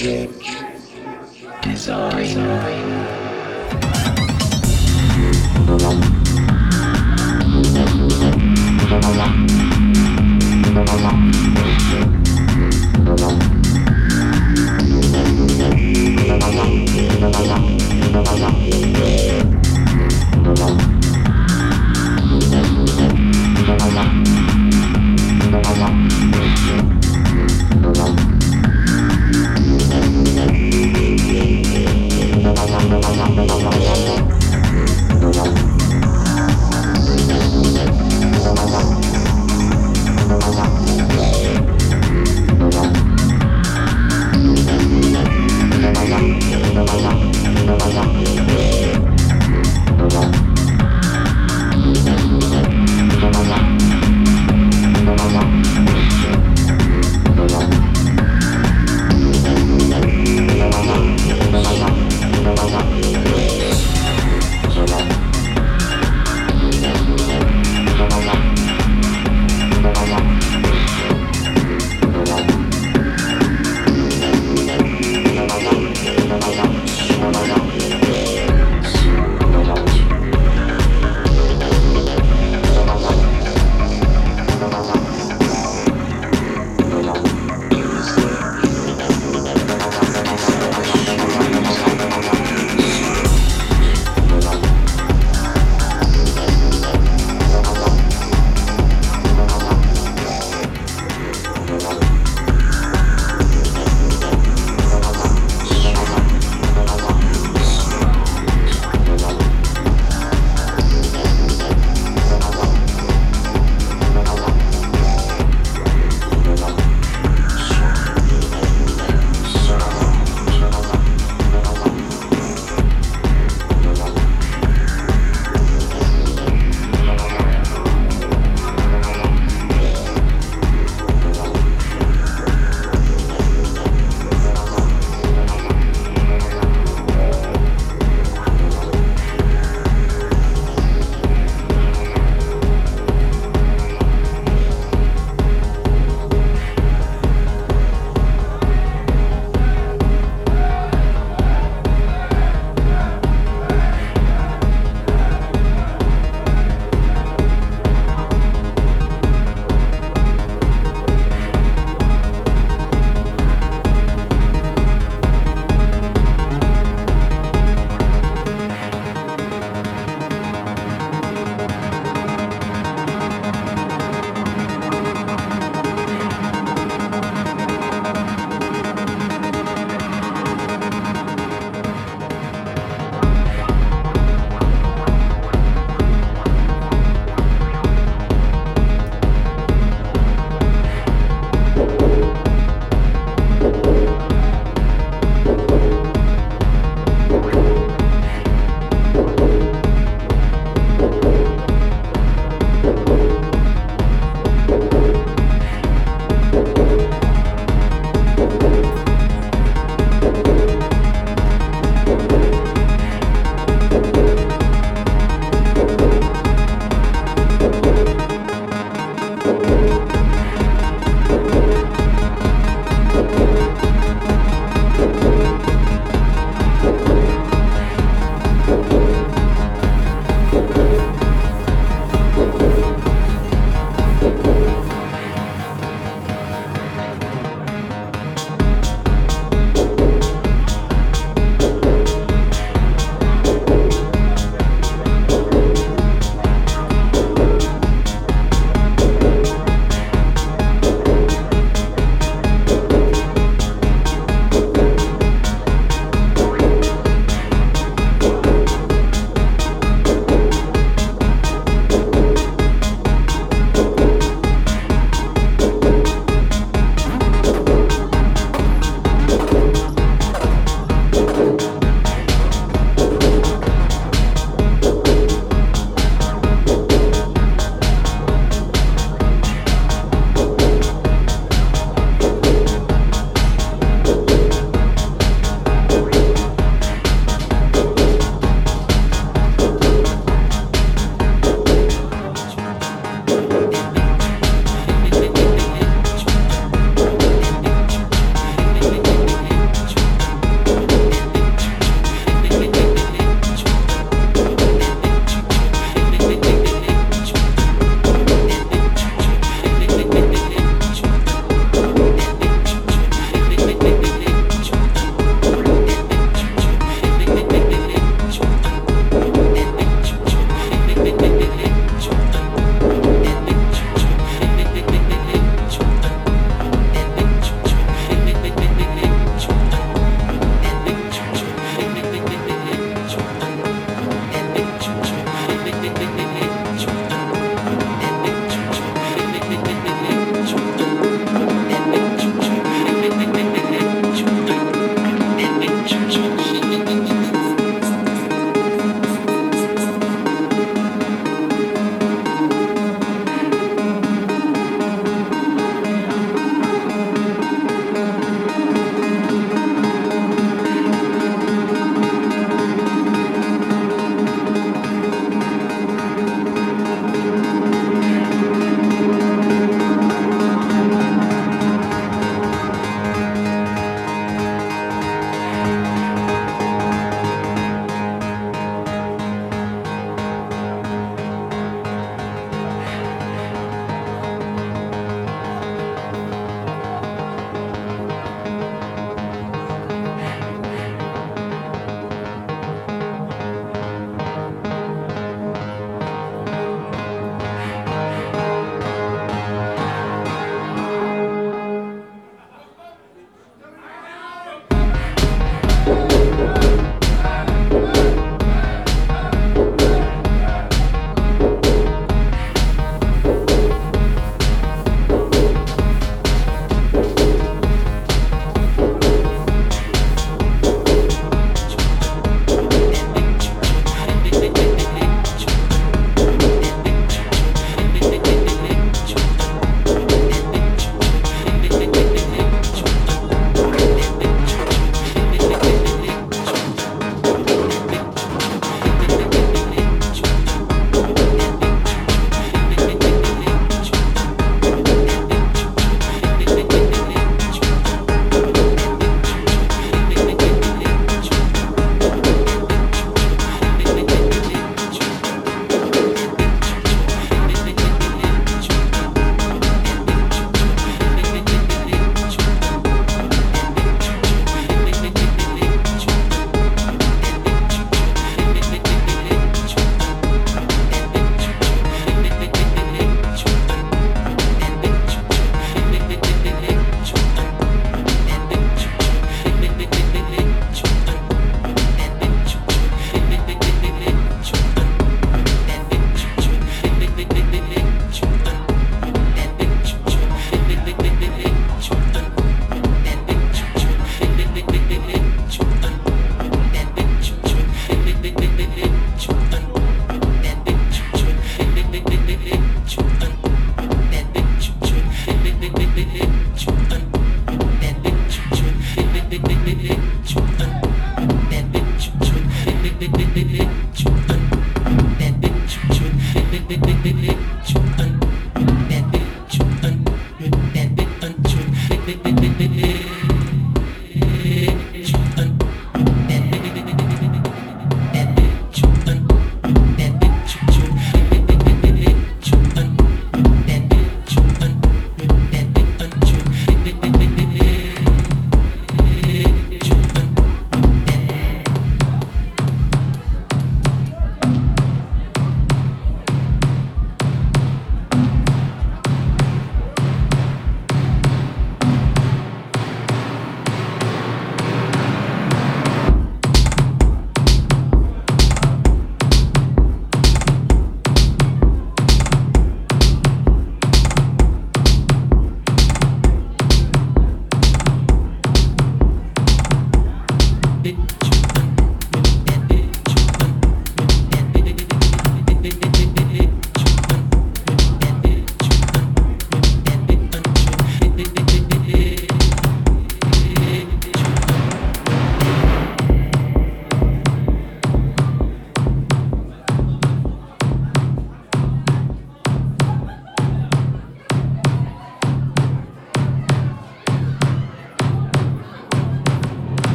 Yeah.